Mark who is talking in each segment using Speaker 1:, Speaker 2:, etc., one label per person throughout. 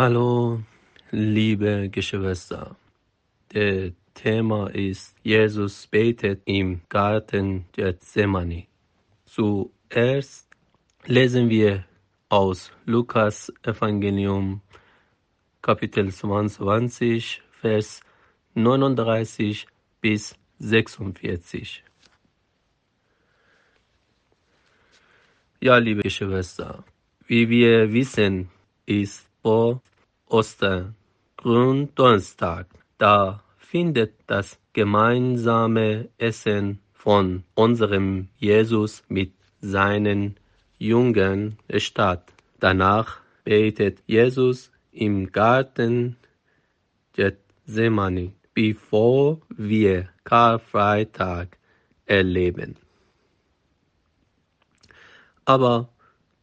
Speaker 1: Hallo, liebe Geschwister. Der Thema ist Jesus betet im Garten Gethsemane. Zuerst lesen wir aus Lukas Evangelium Kapitel 22, Vers 39 bis 46. Ja, liebe Geschwister, wie wir wissen, ist vor Ostern Gründonnerstag. Da findet das gemeinsame Essen von unserem Jesus mit seinen Jüngern statt. Danach betet Jesus im Garten Gethsemane, bevor wir Karfreitag erleben. Aber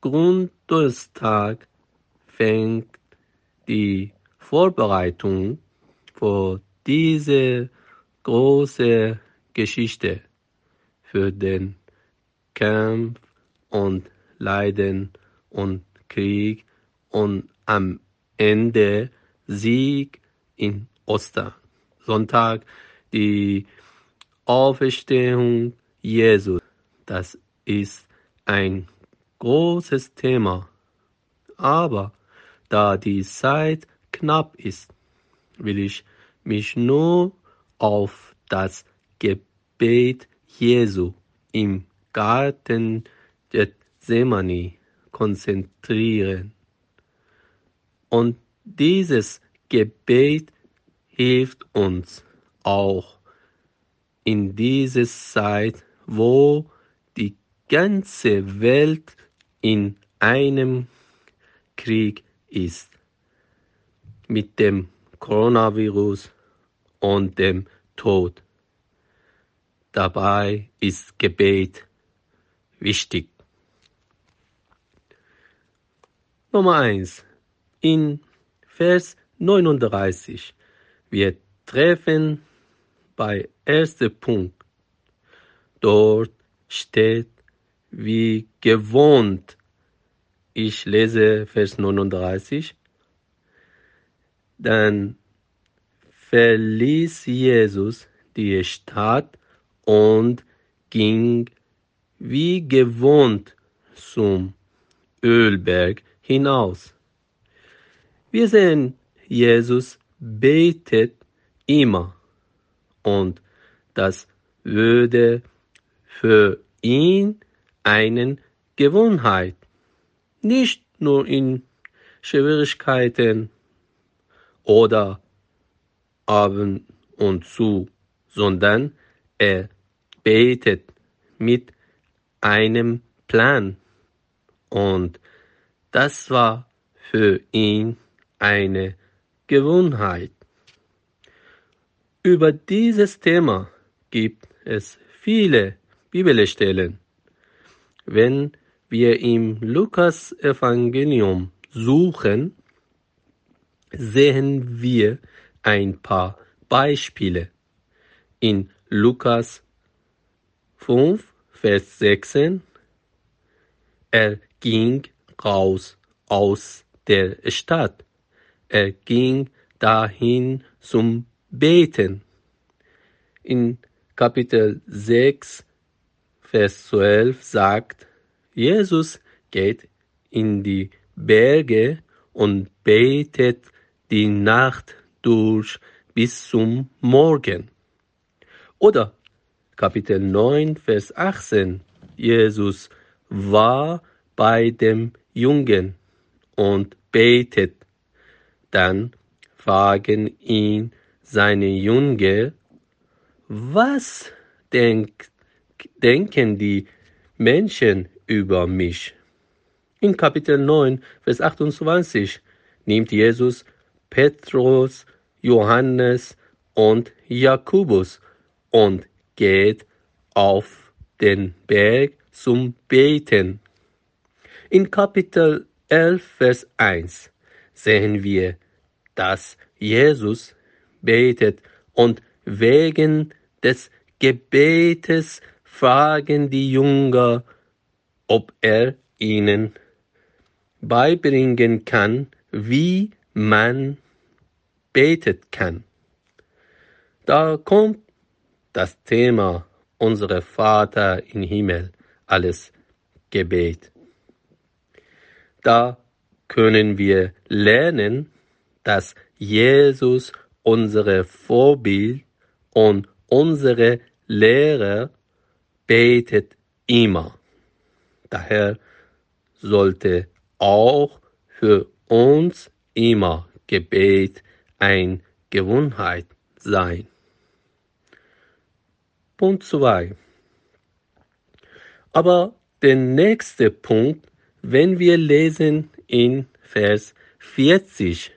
Speaker 1: Grunddurstag fängt die Vorbereitung für diese große Geschichte, für den Kampf und Leiden und Krieg und am Ende Sieg in Ostersonntag, die Auferstehung Jesu. Das ist ein großes Thema. Aber da die Zeit knapp ist, will ich mich nur auf das Gebet Jesu im Garten Gethsemane konzentrieren. Und dieses Gebet hilft uns auch in dieser Zeit, wo die ganze Welt in einem Krieg ist. Mit dem Coronavirus und dem Tod. Dabei ist Gebet wichtig. Nummer eins In Vers 39. Wir treffen bei erster Punkt. Dort steht wie gewohnt. Ich lese Vers 39. Dann verließ Jesus die Stadt und ging wie gewohnt zum Ölberg hinaus. Wir sehen, Jesus betet immer und das würde für ihn eine Gewohnheit, nicht nur in Schwierigkeiten oder ab und zu, sondern er betet mit einem Plan. Und das war für ihn eine Gewohnheit. Über dieses Thema gibt es viele Bibelstellen. Wenn wir im Lukas Evangelium suchen, sehen wir ein paar Beispiele. In Lukas 5, Vers 16, er ging raus aus der Stadt. Er ging dahin zum Beten. In Kapitel 6, Vers 12 sagt, Jesus geht in die Berge und betet die Nacht durch bis zum Morgen. Oder Kapitel 9, Vers 18. Jesus war bei dem Jungen und betet. Dann fragen ihn seine Jünger, was denk, denken die Menschen über mich? In Kapitel 9, Vers 28 nimmt Jesus Petrus, Johannes und Jakobus und geht auf den Berg zum Beten. In Kapitel 11, Vers 1 sehen wir, dass Jesus betet und wegen des Gebetes fragen die Jünger, ob er ihnen beibringen kann, wie man betet kann. Da kommt das Thema unserer Vater im Himmel, alles Gebet. Da können wir lernen, dass Jesus unsere Vorbild und unsere Lehrer betet immer. Daher sollte auch für uns immer Gebet ein Gewohnheit sein. Punkt 2. Aber der nächste Punkt, wenn wir lesen in Vers 40,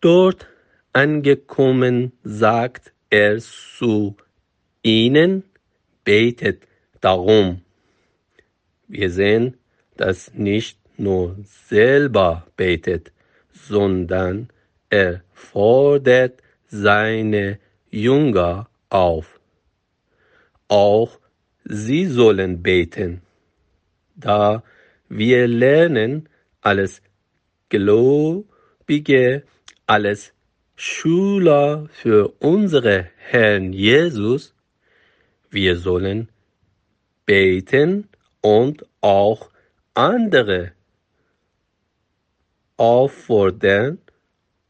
Speaker 1: dort angekommen sagt er zu ihnen, betet darum. Wir sehen, dass nicht nur selber betet, sondern er fordert seine Jünger auf. Auch sie sollen beten, da wir lernen als Gläubige, als Schüler für unsere Herrn Jesus, wir sollen beten und auch andere auffordern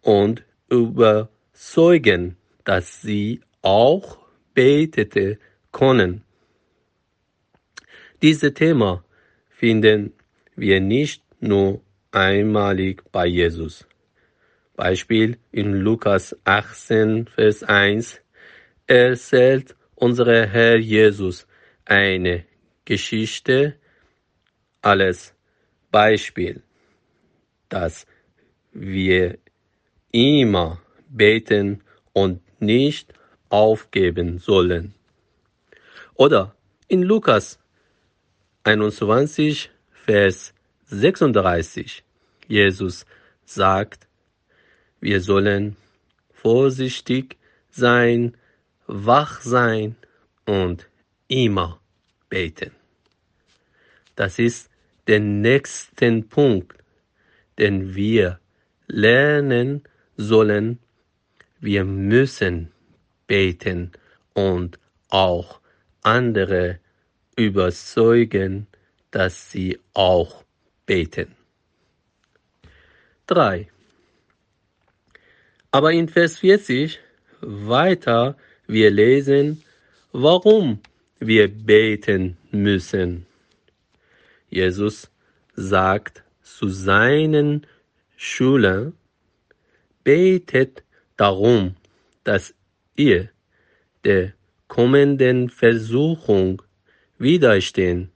Speaker 1: und überzeugen, dass sie auch betete können. Dieses Thema finden wir nicht nur einmalig bei Jesus. Beispiel in Lukas 18, Vers 1 erzählt unser Herr Jesus eine Geschichte als Beispiel, dass wir immer beten und nicht aufgeben sollen. Oder in Lukas 21, Vers 36, Jesus sagt, wir sollen vorsichtig sein, wach sein und immer beten. Das ist der nächste Punkt, den wir lernen sollen. Wir müssen beten und auch andere überzeugen, dass sie auch beten. 3. Aber in Vers 40 weiter wir lesen, warum wir beten müssen. Jesus sagt zu seinen Schülern, betet darum, dass ihr der kommenden Versuchung widerstehen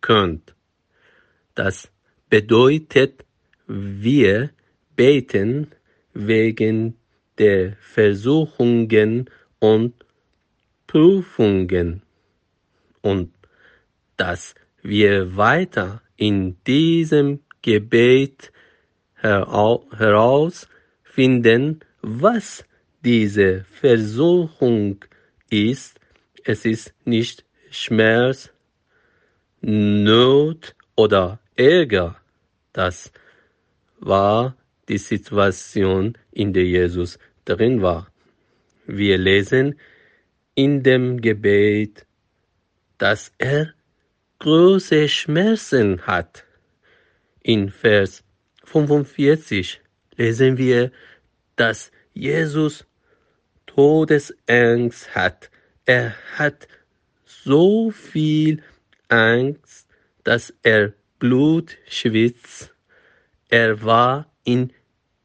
Speaker 1: könnt. Das bedeutet, wir beten wegen der Versuchungen und Prüfungen und dass wir weiter in diesem Gebet herausfinden, was diese Versuchung ist. Es ist nicht Schmerz, Not oder Ärger. Das war die Situation, in der Jesus drin war. Wir lesen in dem Gebet, dass er große Schmerzen hat. In Vers 45 lesen wir, dass Jesus Todesangst hat. Er hat so viel Angst, dass er Blut schwitzt. Er war in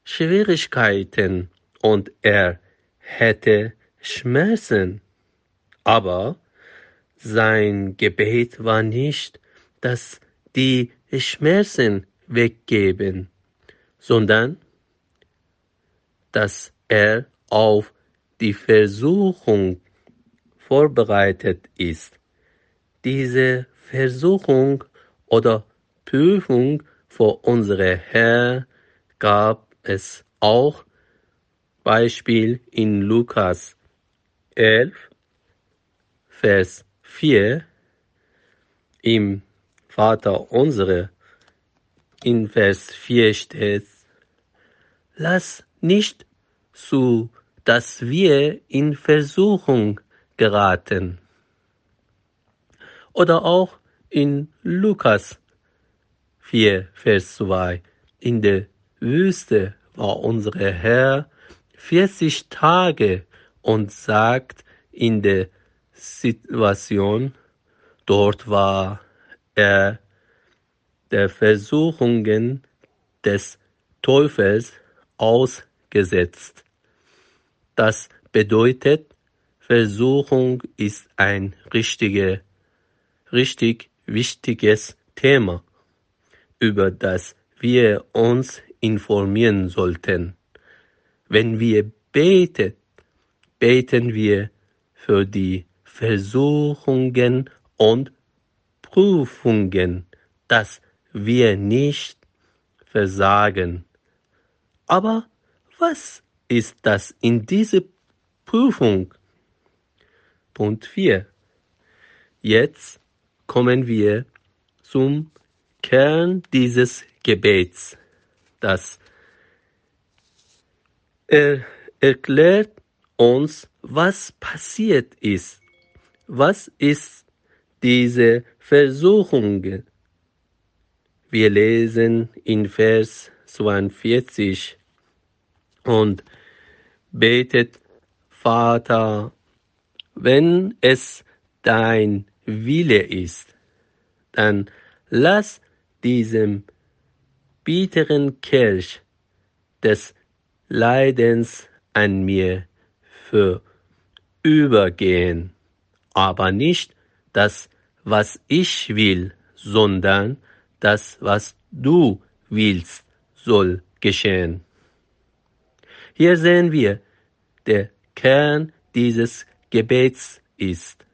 Speaker 1: Schwierigkeiten und er hätte Schmerzen. Aber sein Gebet war nicht, dass die Schmerzen weggeben, sondern dass er auf die Versuchung vorbereitet ist. Diese Versuchung oder Prüfung vor unsere Herr gab es auch Beispiel in Lukas 11, Vers 4 im Vater unsere in Vers 4 steht, lass nicht zu, dass wir in Versuchung geraten. Oder auch in Lukas 4, Vers 2. In der Wüste war unser Herr 40 Tage und sagt in der Situation, dort war er der Versuchungen des Teufels ausgesetzt. Das bedeutet, Versuchung ist ein richtige, richtig wichtiges Thema, über das wir uns informieren sollten. Wenn wir beten, beten wir für die Versuchungen und Prüfungen, dass wir nicht versagen. Aber was ist das in dieser Prüfung? Punkt 4. Jetzt kommen wir zum Kern dieses Gebets. Das er erklärt uns, was passiert ist. Was ist diese Versuchung? Wir lesen in Vers 42 und betet, Vater, wenn es dein Wille ist, dann lass diesem bitteren Kelch des Leidens an mir für übergehen, aber nicht das, was ich will, sondern das, was du willst, soll geschehen. Hier sehen wir, der Kern dieses Gebets ist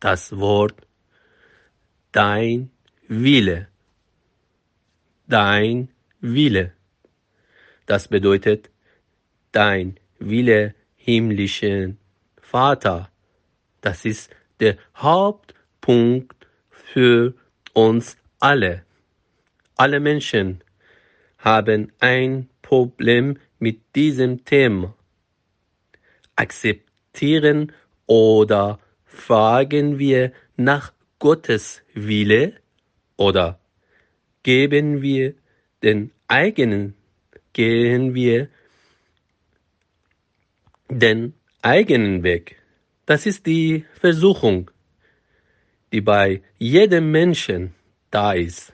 Speaker 1: das Wort dein Wille. Dein Wille. Das bedeutet, dein Wille, himmlischen Vater. Das ist der Hauptpunkt für uns alle. Alle Menschen haben ein Problem mit diesem Thema. Akzeptieren oder fragen wir nach Gottes Wille oder geben wir den eigenen gehen wir den eigenen Weg. Das ist die Versuchung, die bei jedem Menschen da ist.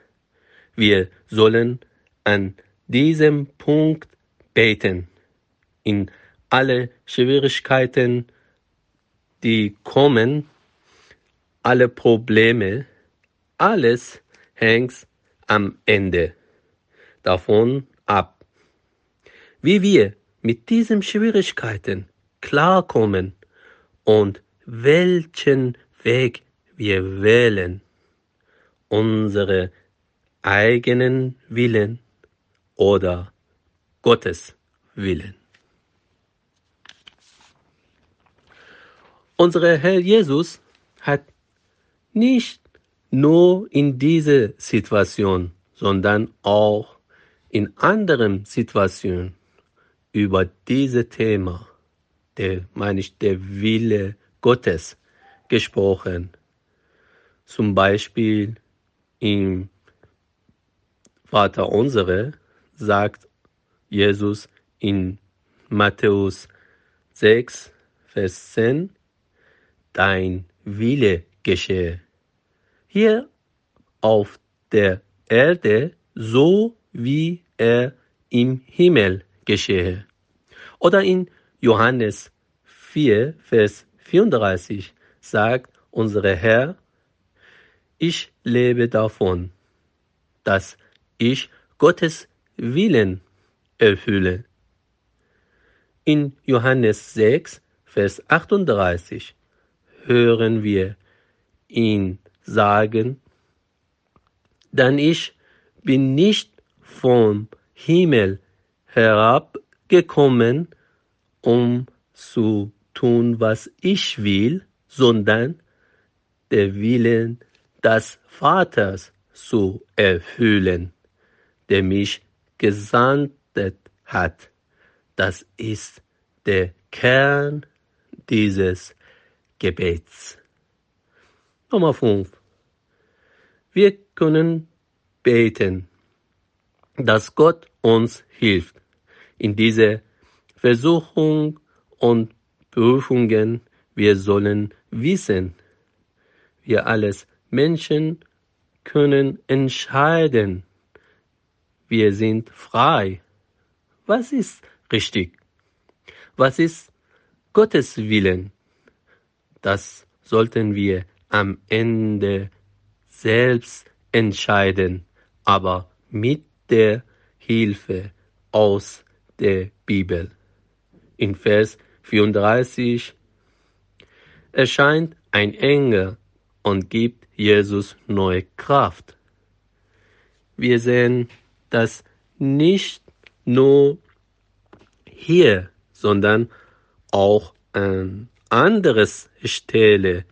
Speaker 1: Wir sollen an diesem Punkt beten. In alle Schwierigkeiten, die kommen, alle Probleme, alles hängt am Ende davon ab. Wie wir mit diesen Schwierigkeiten klarkommen und welchen Weg wir wählen, unsere eigenen Willen oder Gottes Willen. Unser Herr Jesus hat nicht nur in dieser Situation, sondern auch in anderen Situationen über dieses Thema, der, meine ich, der Wille Gottes gesprochen. Zum Beispiel im Vater unsere sagt Jesus in Matthäus 6, Vers 10, dein Wille geschehe. Hier auf der Erde so wie er im Himmel geschehe. Oder in Johannes 4, Vers 34 sagt unser Herr, ich lebe davon, dass ich Gottes Willen erfülle. In Johannes 6, Vers 38 hören wir ihn sagen, denn ich bin nicht vom Himmel herabgekommen, um zu tun, was ich will, sondern der Willen des Vaters zu erfüllen, der mich gesandt hat. Das ist der Kern dieses Gebets. Nummer 5. Wir können beten, dass Gott uns hilft in dieser Versuchung und Prüfungen. Wir sollen wissen, wir alles Menschen können entscheiden. Wir sind frei. Was ist richtig? Was ist Gottes Willen? Das sollten wir am Ende selbst entscheiden, aber mit der Hilfe aus der Bibel. In Vers 34 erscheint ein Engel und gibt Jesus neue Kraft. Wir sehen das nicht nur hier, sondern auch an anderes Stelle,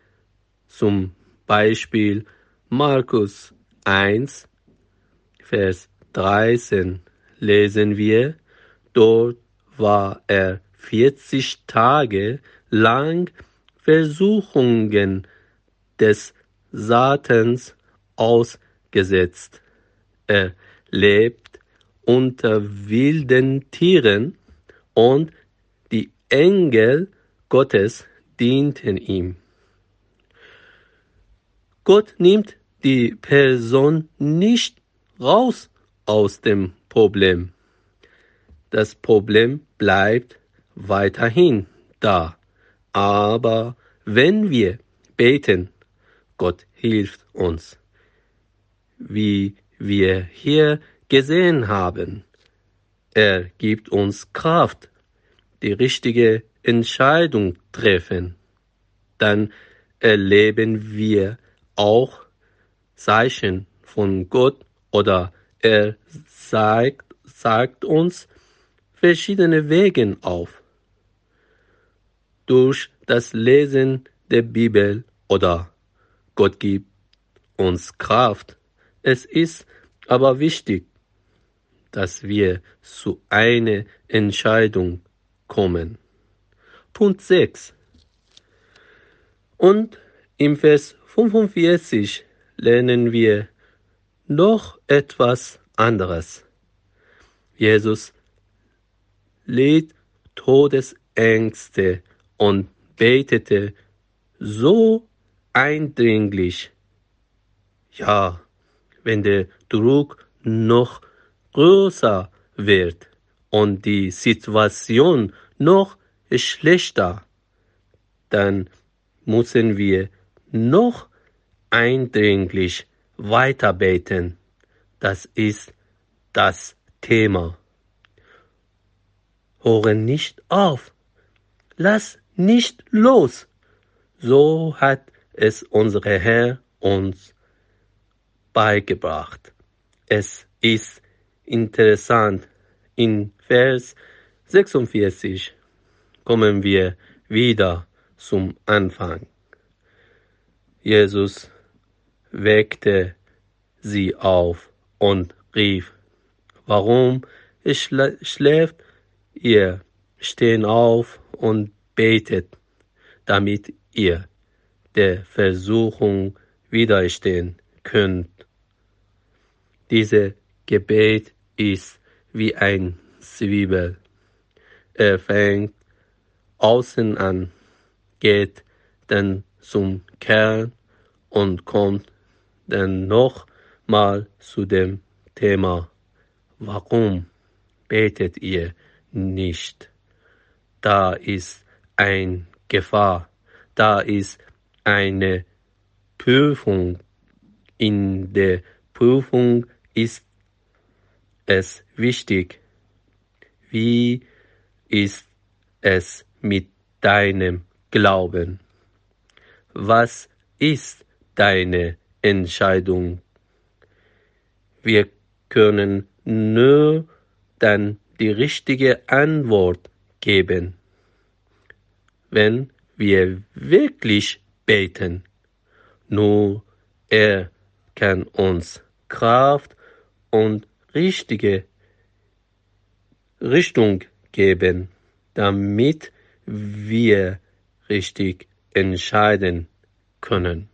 Speaker 1: zum Beispiel Markus 1, Vers 13 lesen wir, dort war er 40 Tage lang Versuchungen des Satans ausgesetzt. Er lebt unter wilden Tieren und die Engel Gottes dienten ihm. Gott nimmt die Person nicht raus aus dem Problem. Das Problem bleibt weiterhin da. Aber wenn wir beten, Gott hilft uns. Wie wir hier gesehen haben, er gibt uns Kraft, die richtige Entscheidung treffen. Dann erleben wir auch Zeichen von Gott oder er zeigt, sagt uns verschiedene Wege auf. Durch das Lesen der Bibel oder Gott gibt uns Kraft. Es ist aber wichtig, dass wir zu einer Entscheidung kommen. Punkt 6. Und im Vers 45 lernen wir noch etwas anderes. Jesus litt Todesängste und betete so eindringlich. Ja, wenn der Druck noch größer wird und die Situation noch schlechter, dann müssen wir noch eindringlich weiter beten. Das ist das Thema. Höre nicht auf. Lass nicht los. So hat es unser Herr uns beigebracht. Es ist interessant. In Vers 46 kommen wir wieder zum Anfang. Jesus weckte sie auf und rief, warum schläft ihr? Stehen auf und betet, damit ihr der Versuchung widerstehen könnt. Diese Gebet ist wie ein Zwiebel. Er fängt außen an, geht dann zum Kern und kommt dann nochmal zu dem Thema. Warum betet ihr nicht? Da ist ein Gefahr, da ist eine Prüfung. In der Prüfung ist es wichtig, wie ist es mit deinem Glauben? Was ist deine Entscheidung? Wir können nur dann die richtige Antwort geben, wenn wir wirklich beten. Nur er kann uns Kraft und richtige Richtung geben, damit wir richtig entscheiden können.